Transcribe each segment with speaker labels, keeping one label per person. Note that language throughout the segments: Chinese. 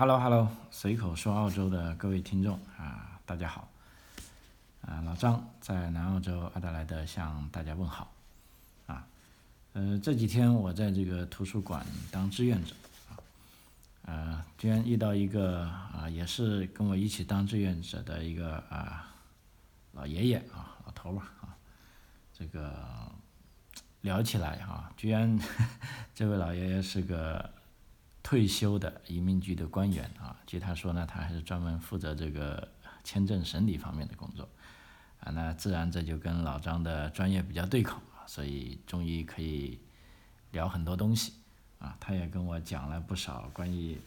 Speaker 1: Hello Hello，随口说澳洲的各位听众啊，大家好。啊，老张在南澳洲阿德莱德向大家问好。啊，呃，这几天我在这个图书馆当志愿者啊，呃，居然遇到一个啊，也是跟我一起当志愿者的一个啊老爷爷啊，老头吧啊，这个聊起来啊，居然 这位老爷爷是个。退休的移民局的官员啊，据他说呢，他还是专门负责这个签证审理方面的工作，啊，那自然这就跟老张的专业比较对口啊，所以终于可以聊很多东西。啊，他也跟我讲了不少关于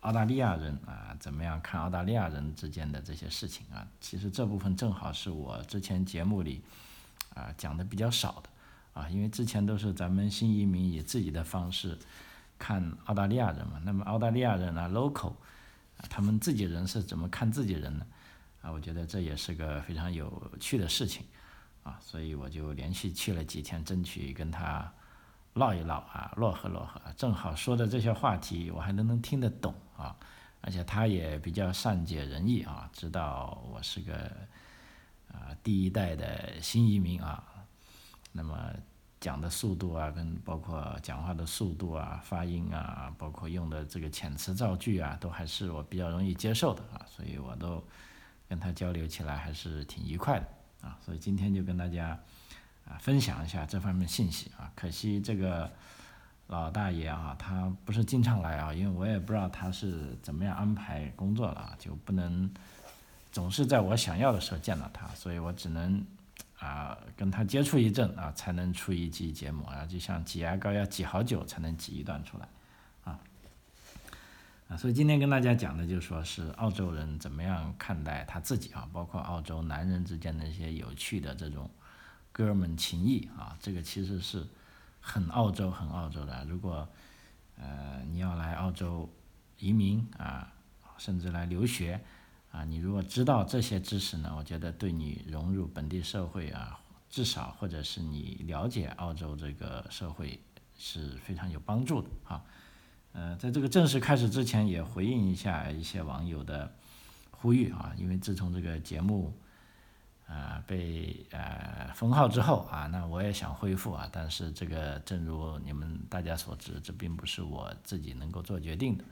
Speaker 1: 澳大利亚人啊怎么样看澳大利亚人之间的这些事情啊，其实这部分正好是我之前节目里啊讲的比较少的。啊，因为之前都是咱们新移民以自己的方式。看澳大利亚人嘛，那么澳大利亚人啊，local，他们自己人是怎么看自己人呢？啊，我觉得这也是个非常有趣的事情，啊，所以我就连续去了几天，争取跟他唠一唠啊，摞和摞和，正好说的这些话题我还能能听得懂啊，而且他也比较善解人意啊，知道我是个啊第一代的新移民啊，那么。讲的速度啊，跟包括讲话的速度啊、发音啊，包括用的这个遣词造句啊，都还是我比较容易接受的啊，所以我都跟他交流起来还是挺愉快的啊，所以今天就跟大家啊分享一下这方面信息啊。可惜这个老大爷啊，他不是经常来啊，因为我也不知道他是怎么样安排工作了，就不能总是在我想要的时候见到他，所以我只能。啊，跟他接触一阵啊，才能出一期节目啊，就像挤牙膏要挤好久才能挤一段出来，啊，啊，所以今天跟大家讲的就说是澳洲人怎么样看待他自己啊，包括澳洲男人之间的一些有趣的这种哥们情谊啊，这个其实是很澳洲很澳洲的。如果呃你要来澳洲移民啊，甚至来留学。啊，你如果知道这些知识呢，我觉得对你融入本地社会啊，至少或者是你了解澳洲这个社会是非常有帮助的啊。呃，在这个正式开始之前，也回应一下一些网友的呼吁啊，因为自从这个节目啊被呃封号之后啊，那我也想恢复啊，但是这个正如你们大家所知，这并不是我自己能够做决定的。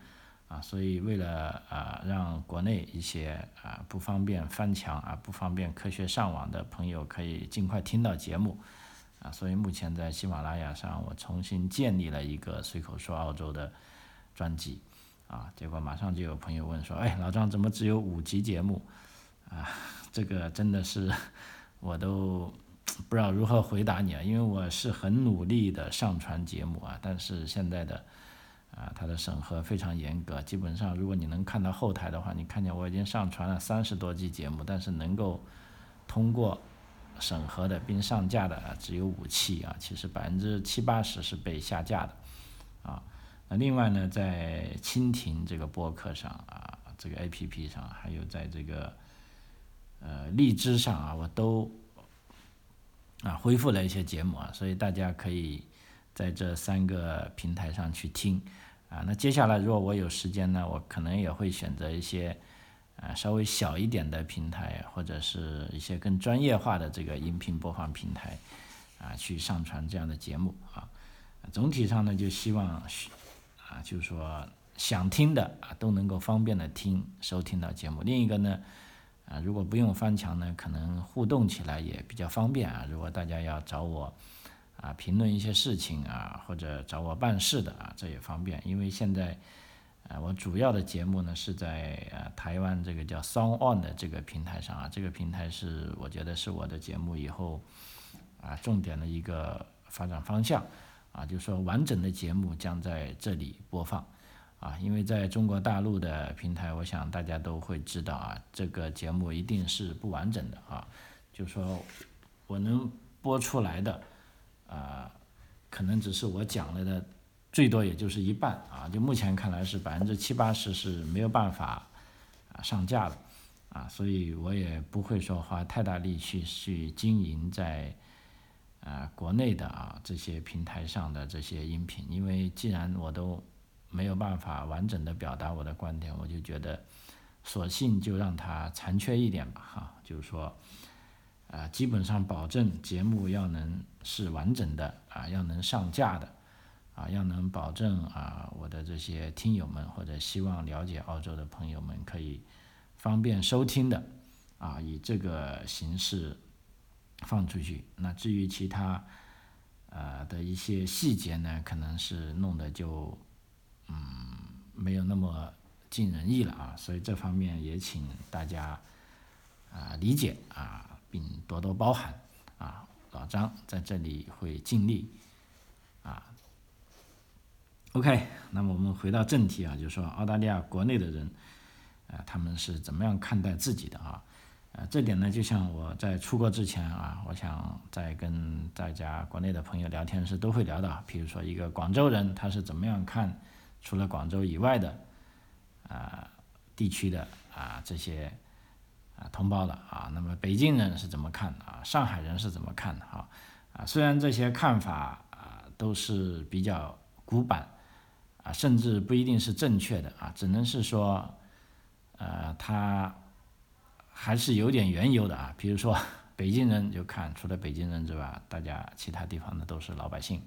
Speaker 1: 啊，所以为了啊，让国内一些啊不方便翻墙啊、不方便科学上网的朋友可以尽快听到节目，啊，所以目前在喜马拉雅上我重新建立了一个随口说澳洲的专辑，啊，结果马上就有朋友问说，哎，老张怎么只有五集节目？啊，这个真的是我都不知道如何回答你啊，因为我是很努力的上传节目啊，但是现在的。啊，它的审核非常严格，基本上如果你能看到后台的话，你看见我已经上传了三十多期节目，但是能够通过审核的并上架的只有五期啊，其实百分之七八十是被下架的啊。那另外呢，在蜻蜓这个播客上啊，这个 A P P 上，还有在这个呃荔枝上啊，我都啊恢复了一些节目啊，所以大家可以在这三个平台上去听。啊，那接下来如果我有时间呢，我可能也会选择一些，啊，稍微小一点的平台，或者是一些更专业化的这个音频播放平台，啊，去上传这样的节目啊。总体上呢，就希望，啊，就是说想听的啊，都能够方便的听收听到节目。另一个呢，啊，如果不用翻墙呢，可能互动起来也比较方便啊。如果大家要找我。啊，评论一些事情啊，或者找我办事的啊，这也方便。因为现在，呃，我主要的节目呢是在呃台湾这个叫 Song On 的这个平台上啊，这个平台是我觉得是我的节目以后啊重点的一个发展方向啊，就是说完整的节目将在这里播放啊，因为在中国大陆的平台，我想大家都会知道啊，这个节目一定是不完整的啊，就说我能播出来的。啊，可能只是我讲了的，最多也就是一半啊。就目前看来是百分之七八十是没有办法啊上架的啊，所以我也不会说花太大力气去经营在啊国内的啊这些平台上的这些音频，因为既然我都没有办法完整的表达我的观点，我就觉得，索性就让它残缺一点吧，哈，就是说，啊，基本上保证节目要能是完整的，啊，要能上架的，啊，要能保证啊，我的这些听友们或者希望了解澳洲的朋友们可以方便收听的，啊，以这个形式放出去。那至于其他，呃的一些细节呢，可能是弄得就，嗯，没有那么尽人意了啊，所以这方面也请大家啊理解啊，并多多包涵啊。老张在这里会尽力啊。OK，那么我们回到正题啊，就是说澳大利亚国内的人，啊，他们是怎么样看待自己的啊？呃，这点呢，就像我在出国之前啊，我想在跟大家国内的朋友聊天时都会聊到，比如说一个广州人他是怎么样看除了广州以外的啊地区的啊这些啊同胞的啊，那么北京人是怎么看的啊？上海人是怎么看的啊？啊，虽然这些看法啊都是比较古板啊，甚至不一定是正确的啊，只能是说呃他。还是有点缘由的啊，比如说北京人就看除了北京人之外，大家其他地方的都是老百姓，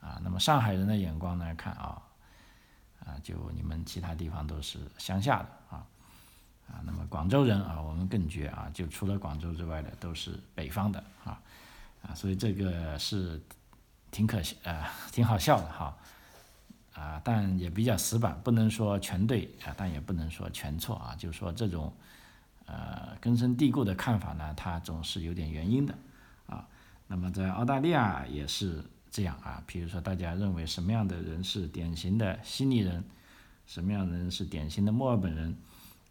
Speaker 1: 啊，那么上海人的眼光来看啊，啊，就你们其他地方都是乡下的啊，啊，那么广州人啊，我们更绝啊，就除了广州之外的都是北方的啊，啊，所以这个是挺可惜呃，挺好笑的哈，啊，但也比较死板，不能说全对啊，但也不能说全错啊，就是说这种。呃，根深蒂固的看法呢，它总是有点原因的，啊，那么在澳大利亚也是这样啊。比如说，大家认为什么样的人是典型的悉尼人，什么样的人是典型的墨尔本人，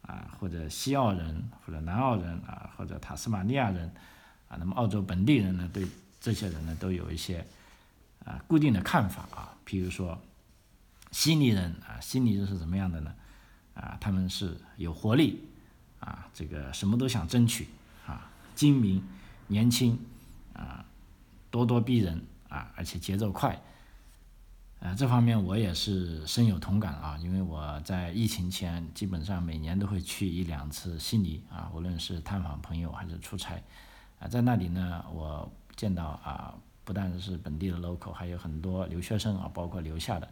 Speaker 1: 啊，或者西澳人，或者南澳人啊，或者塔斯马尼亚人，啊，那么澳洲本地人呢，对这些人呢，都有一些啊固定的看法啊。比如说，悉尼人啊，悉尼人是怎么样的呢？啊，他们是有活力。啊，这个什么都想争取，啊，精明、年轻，啊，咄咄逼人，啊，而且节奏快，啊，这方面我也是深有同感啊，因为我在疫情前基本上每年都会去一两次悉尼，啊，无论是探访朋友还是出差，啊，在那里呢，我见到啊，不但是本地的 local，还有很多留学生啊，包括留下的，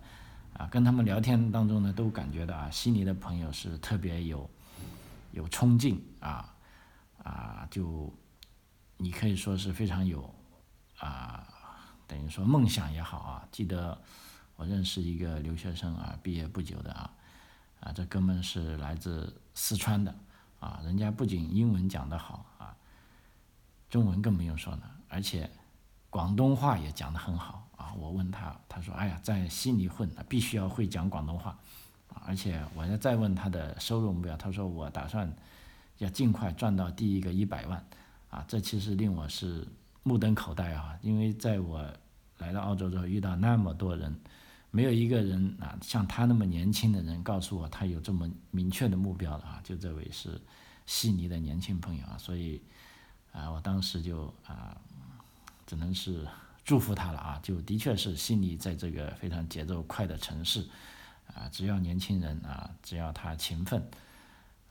Speaker 1: 啊，跟他们聊天当中呢，都感觉到啊，悉尼的朋友是特别有。有冲劲啊啊，就你可以说是非常有啊，等于说梦想也好啊。记得我认识一个留学生啊，毕业不久的啊啊，这哥们是来自四川的啊，人家不仅英文讲得好啊，中文更不用说了，而且广东话也讲得很好啊。我问他，他说：“哎呀，在悉尼混，必须要会讲广东话。”而且我要再问他的收入目标，他说我打算要尽快赚到第一个一百万，啊，这其实令我是目瞪口呆啊，因为在我来到澳洲之后遇到那么多人，没有一个人啊像他那么年轻的人告诉我他有这么明确的目标的啊，就这位是悉尼的年轻朋友啊，所以啊，我当时就啊只能是祝福他了啊，就的确是悉尼在这个非常节奏快的城市。啊，只要年轻人啊，只要他勤奋，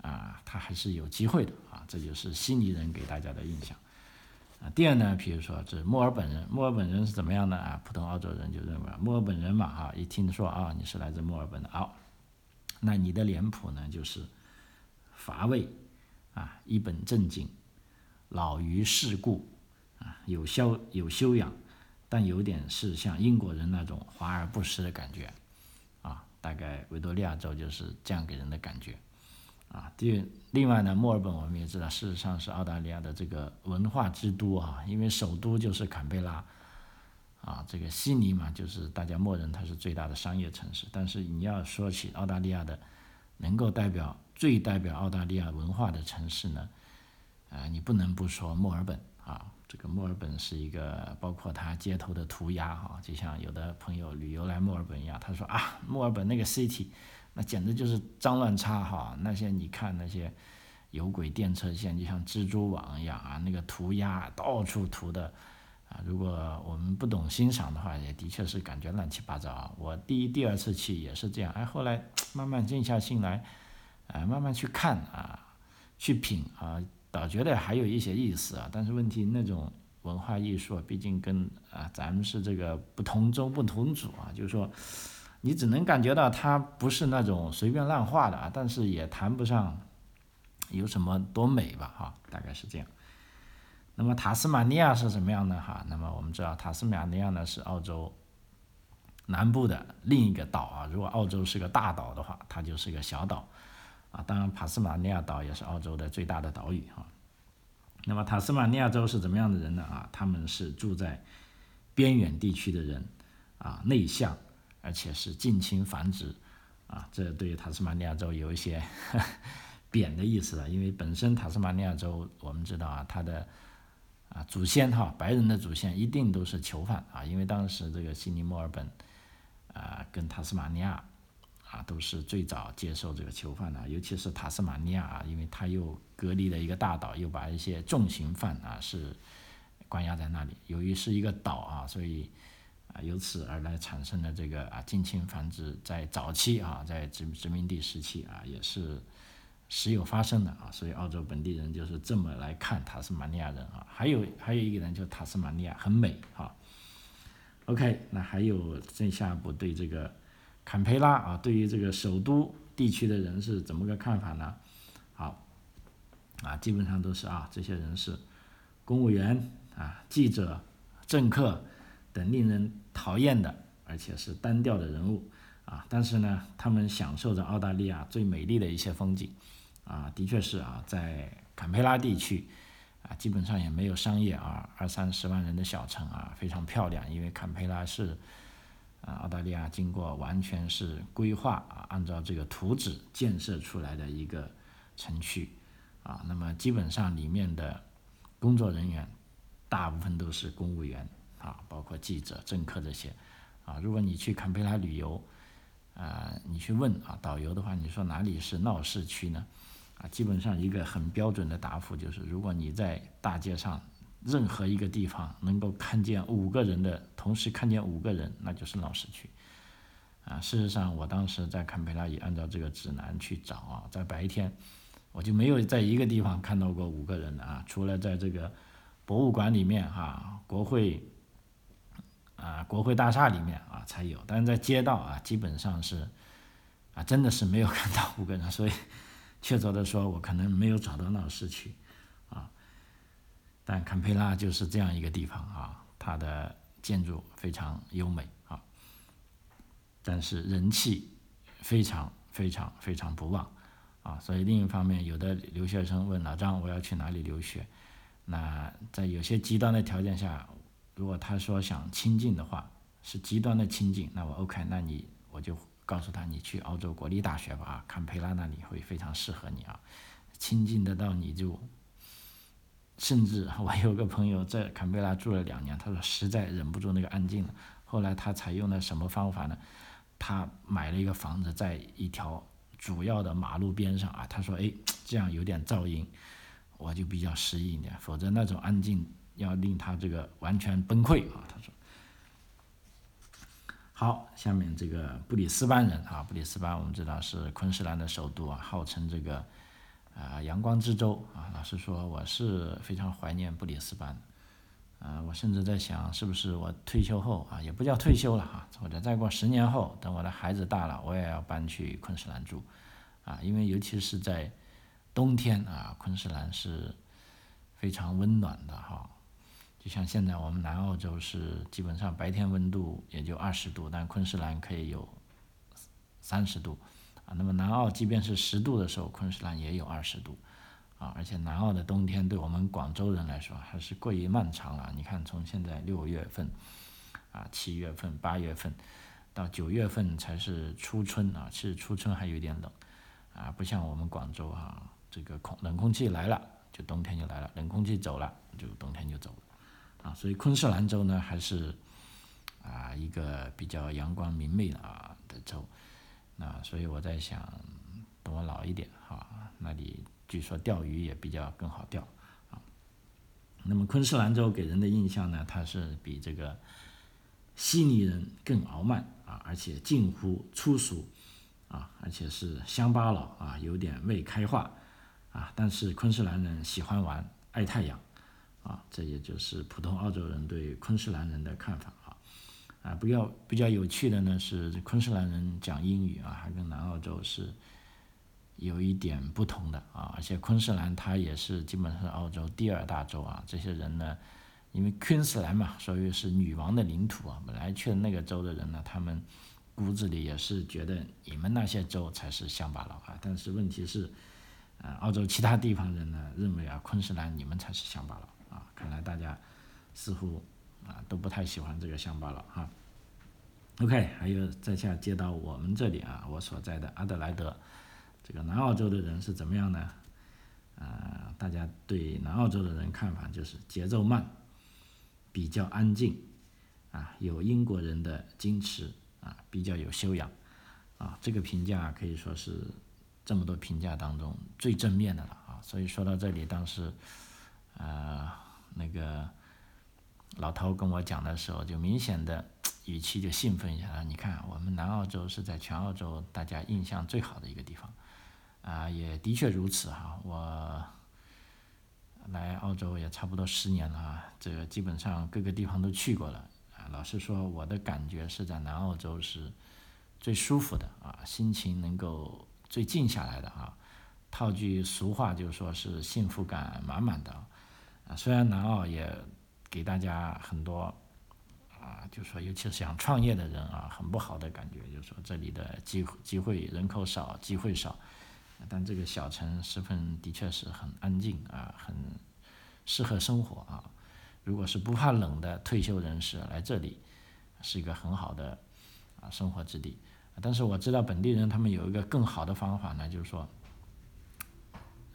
Speaker 1: 啊，他还是有机会的啊。这就是悉尼人给大家的印象。啊，第二呢，比如说这墨尔本人，墨尔本人是怎么样的啊？普通澳洲人就认为墨尔本人嘛，哈，一听说啊，你是来自墨尔本的，好，那你的脸谱呢就是乏味啊，一本正经，老于世故啊，有修有修养，但有点是像英国人那种华而不实的感觉啊。大概维多利亚州就是这样给人的感觉，啊，第另外呢，墨尔本我们也知道，事实上是澳大利亚的这个文化之都啊，因为首都就是坎贝拉，啊，这个悉尼嘛，就是大家默认它是最大的商业城市，但是你要说起澳大利亚的能够代表最代表澳大利亚文化的城市呢，啊，你不能不说墨尔本啊。这个墨尔本是一个，包括它街头的涂鸦哈，就像有的朋友旅游来墨尔本一样，他说啊，墨尔本那个 city，那简直就是脏乱差哈，那些你看那些有轨电车线就像蜘蛛网一样啊，那个涂鸦到处涂的，啊，如果我们不懂欣赏的话，也的确是感觉乱七八糟啊。我第一、第二次去也是这样，哎，后来 慢慢静下心来，啊，慢慢去看啊，去品啊，倒觉得还有一些意思啊。但是问题那种文化艺术，毕竟跟啊咱们是这个不同宗不同祖啊，就是说，你只能感觉到它不是那种随便乱画的啊，但是也谈不上有什么多美吧，哈，大概是这样。那么塔斯马尼亚是什么样的哈？那么我们知道塔斯马尼亚呢是澳洲南部的另一个岛啊。如果澳洲是个大岛的话，它就是个小岛啊。当然，塔斯马尼亚岛也是澳洲的最大的岛屿啊。那么塔斯马尼亚州是怎么样的人呢啊？他们是住在边远地区的人啊，内向，而且是近亲繁殖啊。这对于塔斯马尼亚州有一些 贬的意思了，因为本身塔斯马尼亚州我们知道啊，它的啊，祖先哈，白人的祖先一定都是囚犯啊，因为当时这个悉尼、墨尔本，啊，跟塔斯马尼亚，啊，都是最早接受这个囚犯的，尤其是塔斯马尼亚啊，因为它又隔离了一个大岛，又把一些重刑犯啊是关押在那里。由于是一个岛啊，所以由此而来产生的这个啊近亲繁殖，在早期啊，在殖殖民地时期啊，也是。时有发生的啊，所以澳洲本地人就是这么来看塔斯马尼亚人啊。还有还有一个人就塔斯马尼亚很美哈。OK，那还有剩下不对这个坎培拉啊，对于这个首都地区的人是怎么个看法呢？好，啊，基本上都是啊，这些人是公务员啊、记者、政客等令人讨厌的，而且是单调的人物啊。但是呢，他们享受着澳大利亚最美丽的一些风景。啊，的确是啊，在坎培拉地区，啊，基本上也没有商业啊，二三十万人的小城啊，非常漂亮。因为坎培拉是啊，澳大利亚经过完全是规划啊，按照这个图纸建设出来的一个城区啊。那么基本上里面的工作人员大部分都是公务员啊，包括记者、政客这些啊。如果你去堪培拉旅游啊，你去问啊导游的话，你说哪里是闹市区呢？啊，基本上一个很标准的答复就是，如果你在大街上任何一个地方能够看见五个人的同时看见五个人，那就是闹市区。啊，事实上我当时在堪培拉也按照这个指南去找啊，在白天我就没有在一个地方看到过五个人的啊，除了在这个博物馆里面哈，国会啊国会大厦里面啊才有，但是在街道啊基本上是啊真的是没有看到五个人，所以。确凿的说，我可能没有找到闹市区，啊，但坎培拉就是这样一个地方啊，它的建筑非常优美啊，但是人气非常非常非常不旺啊，所以另一方面，有的留学生问老张，我要去哪里留学？那在有些极端的条件下，如果他说想亲近的话，是极端的亲近，那我 OK，那你我就。告诉他，你去澳洲国立大学吧，啊，坎培拉那里会非常适合你啊，亲近得到你就，甚至 我有个朋友在坎培拉住了两年，他说实在忍不住那个安静了，后来他采用了什么方法呢？他买了一个房子在一条主要的马路边上啊，他说哎，这样有点噪音，我就比较适应一点，否则那种安静要令他这个完全崩溃啊，他说。好，下面这个布里斯班人啊，布里斯班我们知道是昆士兰的首都啊，号称这个啊阳光之州啊。老实说，我是非常怀念布里斯班，啊，我甚至在想，是不是我退休后啊，也不叫退休了哈，或者再过十年后，等我的孩子大了，我也要搬去昆士兰住，啊，因为尤其是在冬天啊，昆士兰是非常温暖的哈。就像现在我们南澳洲是基本上白天温度也就二十度，但昆士兰可以有三十度，啊，那么南澳即便是十度的时候，昆士兰也有二十度，啊，而且南澳的冬天对我们广州人来说还是过于漫长了。你看，从现在六月份，啊，七月份、八月份，到九月份才是初春啊，其实初春还有点冷，啊，不像我们广州啊，这个空冷空气来了就冬天就来了，冷空气走了就冬天就走了。啊，所以昆士兰州呢，还是啊一个比较阳光明媚的啊的州。那所以我在想，等我老一点哈，那里据说钓鱼也比较更好钓啊。那么昆士兰州给人的印象呢，它是比这个悉尼人更傲慢啊，而且近乎粗俗啊，而且是乡巴佬啊，有点未开化啊。但是昆士兰人喜欢玩，爱太阳啊，这也就是普通澳洲人对昆士兰人的看法啊。啊，比较比较有趣的呢是昆士兰人讲英语啊，还跟南澳洲是。有一点不同的啊，而且昆士兰它也是基本上是澳洲第二大洲啊。这些人呢，因为昆士兰嘛，所以是女王的领土啊。本来去的那个州的人呢，他们骨子里也是觉得你们那些州才是乡巴佬啊。但是问题是，啊，澳洲其他地方人呢认为啊，昆士兰你们才是乡巴佬。看来大家似乎啊都不太喜欢这个乡巴佬哈。OK，还有在下接到我们这里啊，我所在的阿德莱德。这个南澳洲的人是怎么样呢？啊，大家对南澳洲的人看法就是节奏慢，比较安静，啊，有英国人的矜持，啊，比较有修养，啊，这个评价可以说是这么多评价当中最正面的了啊。所以说到这里，当时，呃，那个老头跟我讲的时候，就明显的 语气就兴奋一下了。你看，我们南澳洲是在全澳洲大家印象最好的一个地方。啊，也的确如此哈，我来澳洲也差不多十年了啊，这个基本上各个地方都去过了啊。老实说，我的感觉是在南澳洲是最舒服的啊，心情能够最静下来的啊。套句俗话就是说是幸福感满满的啊。啊虽然南澳也给大家很多啊，就说尤其是想创业的人啊，很不好的感觉，就是说这里的机会机会人口少，机会少。但这个小城十分的确是很安静啊，很适合生活啊。如果是不怕冷的退休人士来这里，是一个很好的啊生活之地。但是我知道本地人他们有一个更好的方法呢，就是说，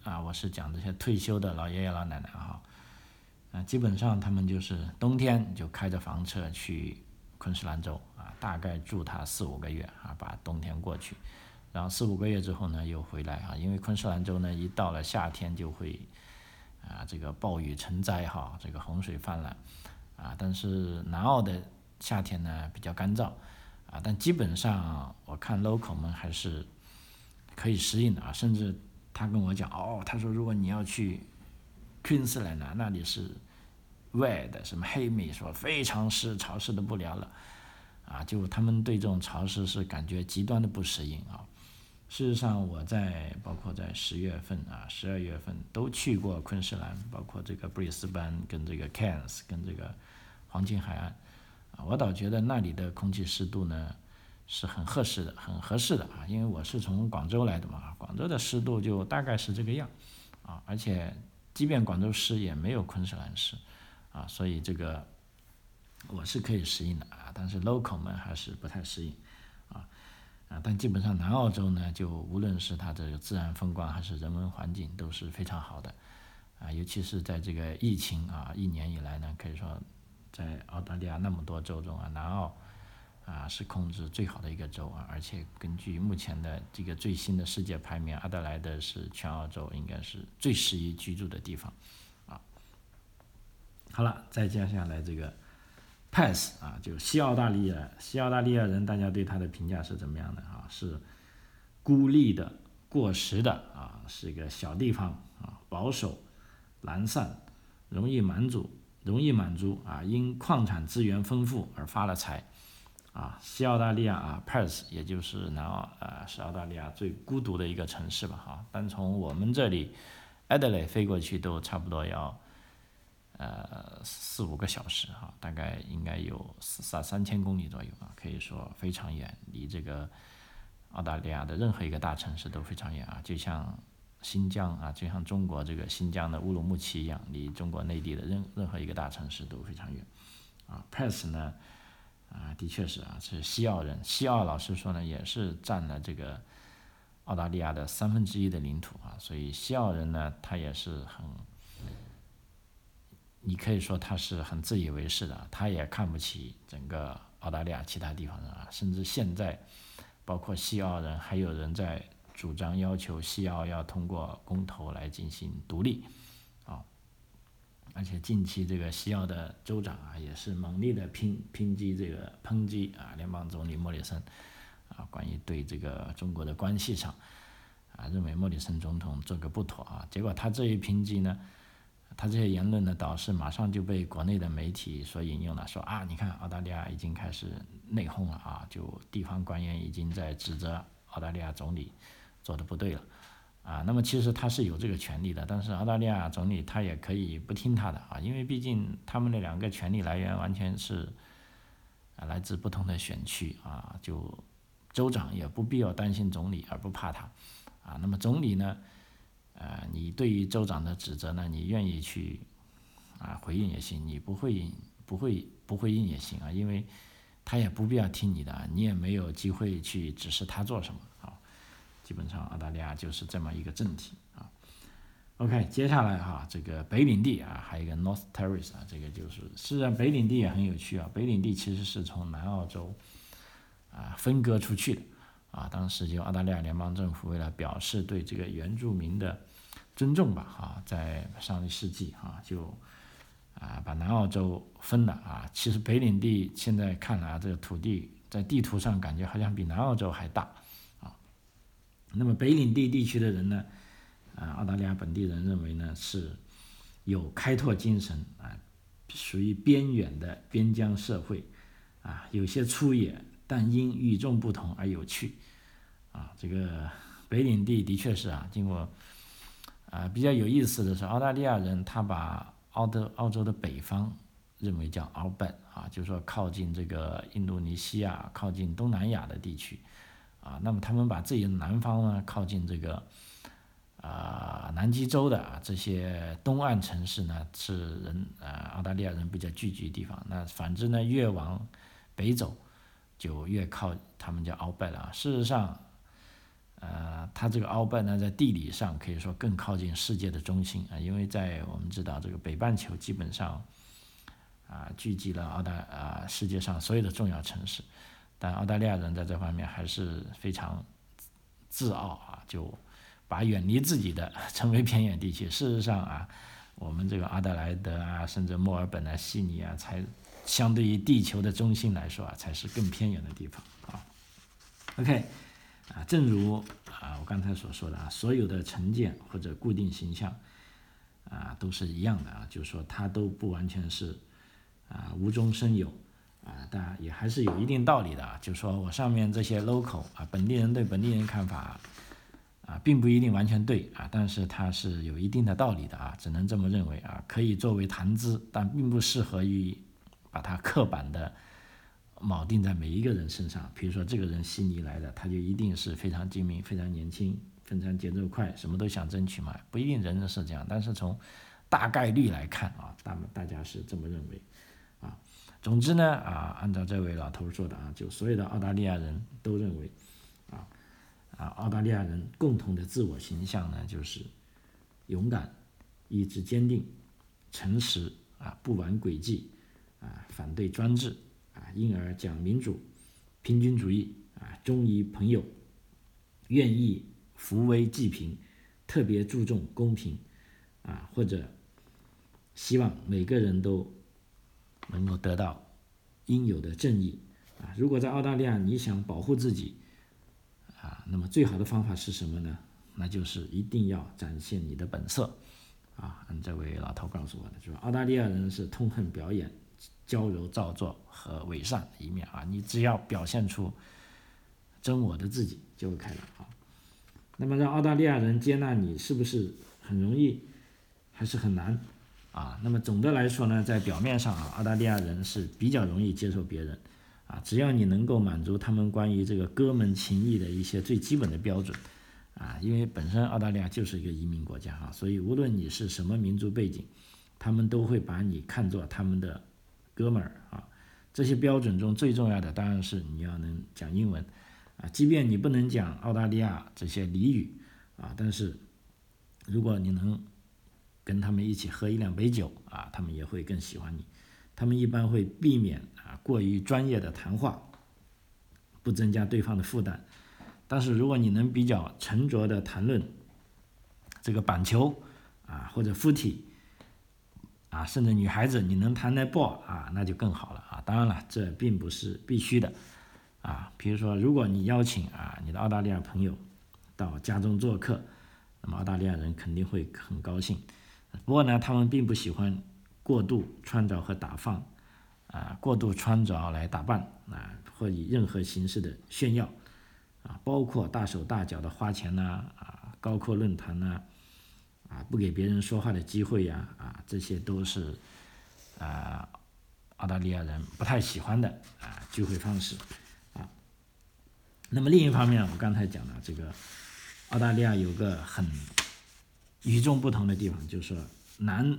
Speaker 1: 啊，我是讲这些退休的老爷爷老奶奶哈，啊，啊基本上他们就是冬天就开着房车去昆士兰州啊，大概住他四五个月啊，把冬天过去。然后四五个月之后呢，又回来啊，因为昆士兰州呢，一到了夏天就会，啊，这个暴雨成灾哈，这个洪水泛滥，啊，但是南澳的夏天呢比较干燥，啊，但基本上我看 local 们还是可以适应的啊，甚至他跟我讲哦，他说如果你要去昆士兰呢，那里是 wet 什么黑米说非常湿潮湿的不了了，啊，就他们对这种潮湿是感觉极端的不适应啊。事实上，我在包括在十月份啊、十二月份都去过昆士兰，包括这个布里斯班跟这个 Cairns 跟这个黄金海岸，啊，我倒觉得那里的空气湿度呢是很合适的、很合适的啊，因为我是从广州来的嘛，广州的湿度就大概是这个样，啊，而且即便广州市也没有昆士兰市，啊，所以这个我是可以适应的啊，但是 local 们还是不太适应。啊，但基本上南澳洲呢，就无论是它的自然风光还是人文环境都是非常好的，啊，尤其是在这个疫情啊一年以来呢，可以说在澳大利亚那么多州中啊，南澳啊是控制最好的一个州啊，而且根据目前的这个最新的世界排名，阿德莱德是全澳洲应该是最适宜居住的地方，啊，好了，再接下来这个。Pass 啊，就西澳大利亚，西澳大利亚人，大家对他的评价是怎么样的啊？是孤立的、过时的啊，是一个小地方啊，保守、懒散，容易满足，容易满足啊，因矿产资源丰富而发了财啊。西澳大利亚啊，Pass 也就是南澳啊，是澳大利亚最孤独的一个城市吧？哈，单从我们这里 Adelaide 飞过去都差不多要。呃，四五个小时哈，大概应该有三三千公里左右啊，可以说非常远，离这个澳大利亚的任何一个大城市都非常远啊，就像新疆啊，就像中国这个新疆的乌鲁木齐一样，离中国内地的任任何一个大城市都非常远啊。Perth 呢，啊，的确是啊，是西澳人，西澳老实说呢，也是占了这个澳大利亚的三分之一的领土啊，所以西澳人呢，他也是很。你可以说他是很自以为是的，他也看不起整个澳大利亚其他地方人啊，甚至现在，包括西澳人，还有人在主张要求西澳要通过公投来进行独立，而且近期这个西澳的州长啊，也是猛烈的拼抨击这个抨击啊，联邦总理莫里森啊，关于对这个中国的关系上啊，认为莫里森总统做个不妥啊，结果他这一抨击呢，他这些言论呢，导致马上就被国内的媒体所引用了，说啊，你看澳大利亚已经开始内讧了啊，就地方官员已经在指责澳大利亚总理做的不对了。啊，那么其实他是有这个权利的，但是澳大利亚总理他也可以不听他的啊，因为毕竟他们的两个权力来源完全是啊来自不同的选区啊，就州长也不必要担心总理而不怕他啊，那么总理呢，呃，你对于州长的指责呢，你愿意去啊回应也行，你不会不会不回应也行啊，因为他也不必要听你的，你也没有机会去指示他做什么。基本上澳大利亚就是这么一个政体啊。OK，接下来哈，这个北领地啊，还有一个 North Terrace 啊，这个就是，实际上北领地也很有趣啊。北领地其实是从南澳洲啊分割出去的啊。当时就澳大利亚联邦政府为了表示对这个原住民的尊重吧，哈，在上个世纪啊，就啊把南澳洲分了啊。其实北领地现在看来，这个土地在地图上感觉好像比南澳洲还大。那么北领地地区的人呢，啊，澳大利亚本地人认为呢是有开拓精神啊，属于边远的边疆社会，啊，有些粗野，但因与众不同而有趣，啊，这个北领地的确是啊，经过啊比较有意思的是，澳大利亚人他把澳的澳洲的北方认为叫澳本啊，就是说靠近这个印度尼西亚、靠近东南亚的地区。啊，那么他们把自己的南方呢，靠近这个啊南极洲的啊这些东岸城市呢，是人啊澳大利亚人比较聚集的地方。那反之呢，越往北走，就越靠他们叫鳌拜了啊。事实上，呃，它这个鳌拜呢，在地理上可以说更靠近世界的中心啊，因为在我们知道这个北半球基本上啊聚集了澳大啊世界上所有的重要城市。但澳大利亚人在这方面还是非常自傲啊，就把远离自己的 称为偏远地区。事实上啊，我们这个阿德莱德啊，甚至墨尔本啊、悉尼啊，才相对于地球的中心来说啊，才是更偏远的地方啊。OK，啊，正如啊我刚才所说的啊，所有的成见或者固定形象啊都是一样的啊，就是说它都不完全是啊无中生有。啊，当然也还是有一定道理的啊，就说我上面这些 local 啊，本地人对本地人看法啊，并不一定完全对啊，但是它是有一定的道理的啊，只能这么认为啊，可以作为谈资，但并不适合于把它刻板的铆定在每一个人身上。比如说这个人悉尼来的，他就一定是非常精明、非常年轻、非常节奏快，什么都想争取嘛，不一定人人是这样，但是从大概率来看啊，大大家是这么认为。总之呢，啊，按照这位老头说的啊，就所有的澳大利亚人都认为，啊，啊，澳大利亚人共同的自我形象呢，就是勇敢、意志坚定、诚实啊，不玩诡计啊，反对专制啊，因而讲民主、平均主义啊，忠于朋友，愿意扶危济贫，特别注重公平啊，或者希望每个人都。能够得到应有的正义啊！如果在澳大利亚你想保护自己啊，那么最好的方法是什么呢？那就是一定要展现你的本色啊！这位老头告诉我的，就是澳大利亚人是痛恨表演、娇柔造作和伪善的一面啊！你只要表现出真我的自己就 OK 了啊！那么让澳大利亚人接纳你，是不是很容易，还是很难？啊，那么总的来说呢，在表面上啊，澳大利亚人是比较容易接受别人，啊，只要你能够满足他们关于这个哥们情谊的一些最基本的标准，啊，因为本身澳大利亚就是一个移民国家啊，所以无论你是什么民族背景，他们都会把你看作他们的哥们儿啊。这些标准中最重要的当然是你要能讲英文，啊，即便你不能讲澳大利亚这些俚语，啊，但是如果你能。跟他们一起喝一两杯酒啊，他们也会更喜欢你。他们一般会避免啊过于专业的谈话，不增加对方的负担。但是如果你能比较沉着的谈论这个板球啊或者附体啊，甚至女孩子你能谈得爆啊，那就更好了啊。当然了，这并不是必须的啊。比如说，如果你邀请啊你的澳大利亚朋友到家中做客，那么澳大利亚人肯定会很高兴。不过呢，他们并不喜欢过度穿着和打扮，啊，过度穿着来打扮啊，或以任何形式的炫耀，啊，包括大手大脚的花钱呐，啊，高阔论坛呐，啊，不给别人说话的机会呀，啊，这些都是啊，澳大利亚人不太喜欢的啊聚会方式，啊。那么另一方面，我刚才讲了这个，澳大利亚有个很。与众不同的地方就是说，男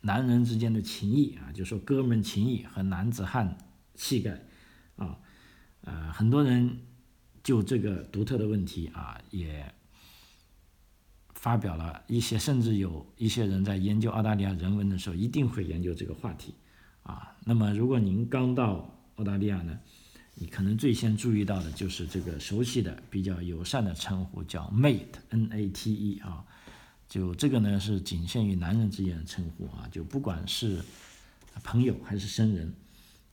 Speaker 1: 男人之间的情谊啊，就说哥们情谊和男子汉气概啊，呃，很多人就这个独特的问题啊，也发表了一些，甚至有一些人在研究澳大利亚人文的时候，一定会研究这个话题啊。那么，如果您刚到澳大利亚呢，你可能最先注意到的就是这个熟悉的、比较友善的称呼，叫 mate，N-A-T-E 啊。就这个呢，是仅限于男人之间的称呼啊，就不管是朋友还是生人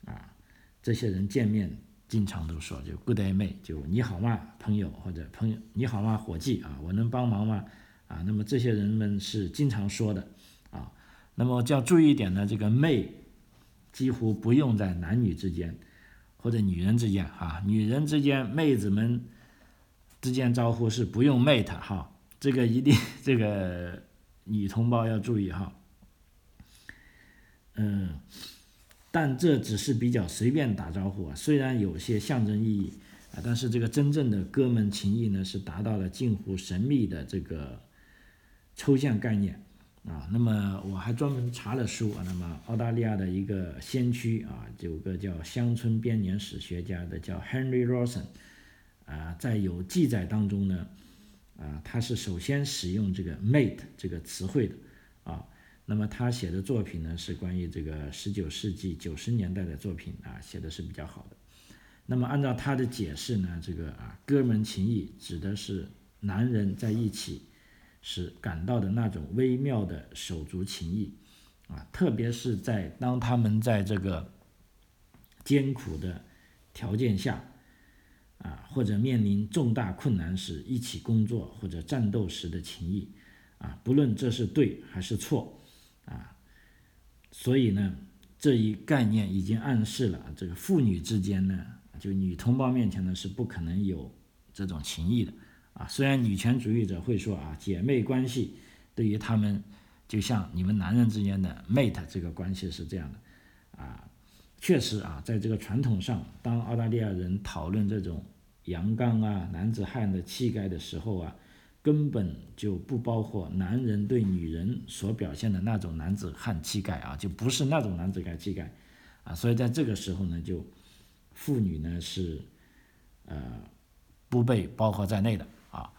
Speaker 1: 啊，这些人见面经常都说就 Good day mate，就你好吗朋友或者朋友你好吗伙计啊，我能帮忙吗啊？那么这些人们是经常说的啊。那么就要注意一点呢，这个 mate 几乎不用在男女之间或者女人之间啊，女人之间妹子们之间招呼是不用 mate 哈。这个一定，这个女同胞要注意哈。嗯，但这只是比较随便打招呼啊，虽然有些象征意义啊，但是这个真正的哥们情谊呢，是达到了近乎神秘的这个抽象概念啊。那么我还专门查了书啊，那么澳大利亚的一个先驱啊，有个叫乡村编年史学家的叫 Henry Rawson 啊，在有记载当中呢。啊，他是首先使用这个 mate 这个词汇的，啊，那么他写的作品呢是关于这个十九世纪九十年代的作品啊，写的是比较好的。那么按照他的解释呢，这个啊哥们情谊指的是男人在一起时感到的那种微妙的手足情谊，啊，特别是在当他们在这个艰苦的条件下。啊，或者面临重大困难时一起工作或者战斗时的情谊，啊，不论这是对还是错，啊，所以呢，这一概念已经暗示了这个父女之间呢，就女同胞面前呢是不可能有这种情谊的，啊，虽然女权主义者会说啊，姐妹关系对于他们就像你们男人之间的 mate 这个关系是这样的，啊。确实啊，在这个传统上，当澳大利亚人讨论这种阳刚啊、男子汉的气概的时候啊，根本就不包括男人对女人所表现的那种男子汉气概啊，就不是那种男子汉气概啊。所以在这个时候呢，就妇女呢是呃不被包括在内的啊。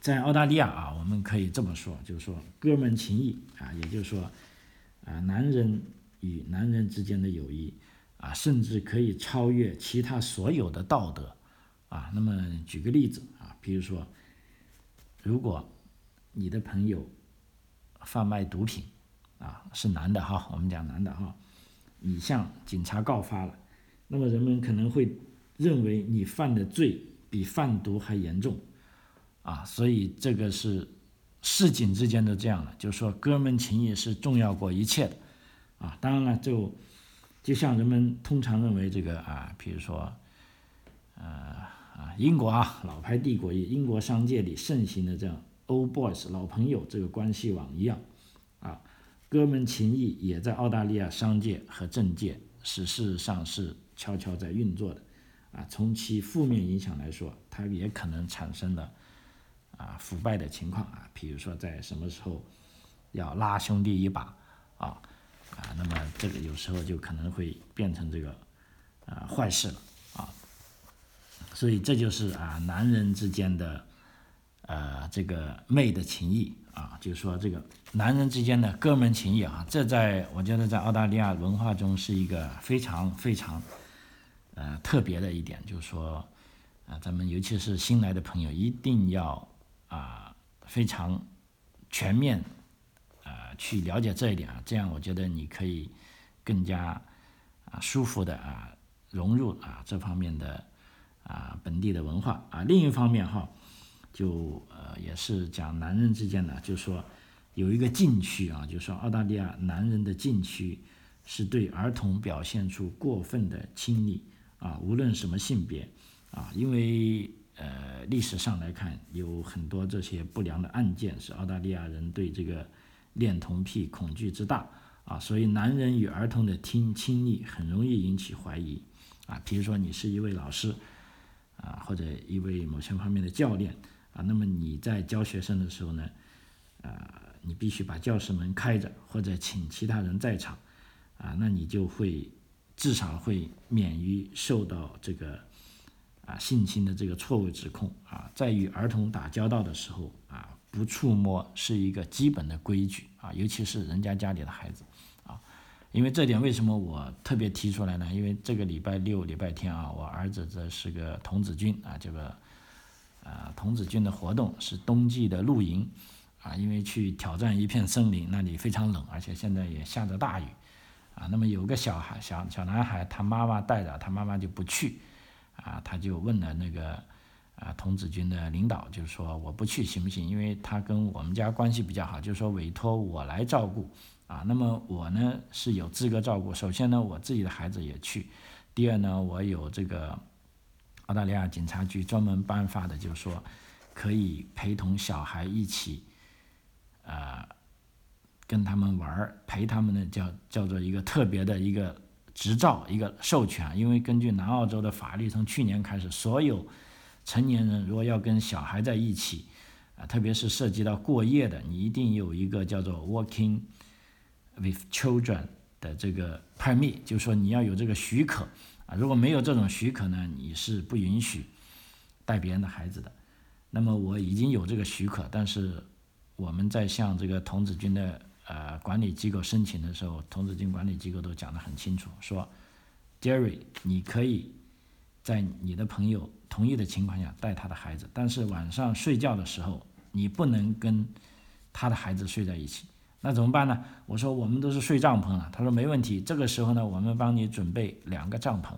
Speaker 1: 在澳大利亚啊，我们可以这么说，就是说哥们情谊啊，也就是说啊，男人。与男人之间的友谊，啊，甚至可以超越其他所有的道德，啊，那么举个例子啊，比如说，如果你的朋友贩卖毒品，啊，是男的哈，我们讲男的哈，你向警察告发了，那么人们可能会认为你犯的罪比贩毒还严重，啊，所以这个是市井之间的这样的，就是说哥们情谊是重要过一切的。啊，当然了，就就像人们通常认为这个啊，比如说，呃啊，英国啊，老牌帝国，英国商界里盛行的这样 old boys 老朋友这个关系网一样，啊，哥们情谊也在澳大利亚商界和政界是事实上是悄悄在运作的，啊，从其负面影响来说，它也可能产生了啊腐败的情况啊，比如说在什么时候要拉兄弟一把啊。啊，那么这个有时候就可能会变成这个啊坏事了啊，所以这就是啊男人之间的呃这个妹的情谊啊，就是说这个男人之间的哥们情谊啊，这在我觉得在澳大利亚文化中是一个非常非常呃特别的一点，就是说啊咱们尤其是新来的朋友一定要啊非常全面。去了解这一点啊，这样我觉得你可以更加啊舒服的啊融入啊这方面的啊本地的文化啊。另一方面哈，就呃也是讲男人之间的，就是说有一个禁区啊，就是说澳大利亚男人的禁区是对儿童表现出过分的亲昵啊，无论什么性别啊，因为。呃，历史上来看，有很多这些不良的案件，是澳大利亚人对这个恋童癖恐惧之大啊，所以男人与儿童的亲亲昵很容易引起怀疑啊。比如说，你是一位老师啊，或者一位某些方面的教练啊，那么你在教学生的时候呢，啊，你必须把教室门开着，或者请其他人在场啊，那你就会至少会免于受到这个。啊，性侵的这个错误指控啊，在与儿童打交道的时候啊，不触摸是一个基本的规矩啊，尤其是人家家里的孩子啊，因为这点为什么我特别提出来呢？因为这个礼拜六、礼拜天啊，我儿子这是个童子军啊，这个啊童子军的活动是冬季的露营啊，因为去挑战一片森林，那里非常冷，而且现在也下着大雨啊，那么有个小孩小小男孩，他妈妈带着，他妈妈就不去。啊，他就问了那个啊童子军的领导，就说我不去行不行？因为他跟我们家关系比较好，就说委托我来照顾啊。那么我呢是有资格照顾。首先呢，我自己的孩子也去；第二呢，我有这个澳大利亚警察局专门颁发的，就是说可以陪同小孩一起，呃，跟他们玩儿，陪他们呢叫叫做一个特别的一个。执照一个授权，因为根据南澳洲的法律，从去年开始，所有成年人如果要跟小孩在一起，啊，特别是涉及到过夜的，你一定有一个叫做 “working with children” 的这个 permit，就是说你要有这个许可啊，如果没有这种许可呢，你是不允许带别人的孩子的。那么我已经有这个许可，但是我们在向这个童子军的。呃，管理机构申请的时候，童子军管理机构都讲得很清楚，说，Jerry，你可以在你的朋友同意的情况下带他的孩子，但是晚上睡觉的时候，你不能跟他的孩子睡在一起。那怎么办呢？我说我们都是睡帐篷了，他说没问题。这个时候呢，我们帮你准备两个帐篷，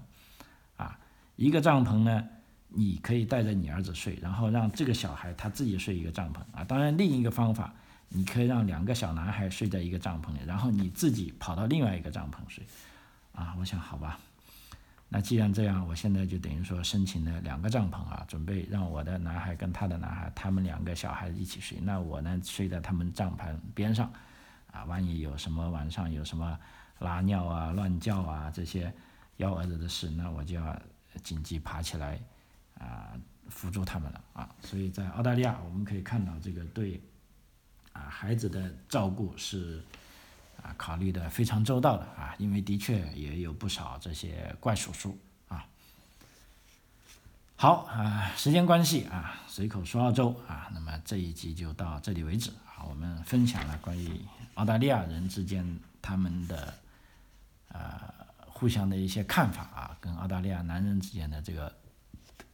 Speaker 1: 啊，一个帐篷呢，你可以带着你儿子睡，然后让这个小孩他自己睡一个帐篷啊。当然，另一个方法。你可以让两个小男孩睡在一个帐篷里，然后你自己跑到另外一个帐篷睡，啊，我想好吧，那既然这样，我现在就等于说申请了两个帐篷啊，准备让我的男孩跟他的男孩，他们两个小孩一起睡，那我呢睡在他们帐篷边上，啊，万一有什么晚上有什么拉尿啊、乱叫啊这些幺蛾子的事，那我就要紧急爬起来啊辅助他们了啊，所以在澳大利亚我们可以看到这个对。啊，孩子的照顾是啊考虑的非常周到的啊，因为的确也有不少这些怪叔叔啊。好啊，时间关系啊，随口说澳洲啊，那么这一集就到这里为止啊。我们分享了关于澳大利亚人之间他们的呃互相的一些看法啊，跟澳大利亚男人之间的这个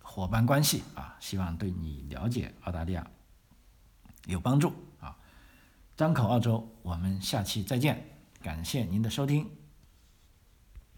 Speaker 1: 伙伴关系啊，希望对你了解澳大利亚有帮助。张口澳洲，我们下期再见，感谢您的收听。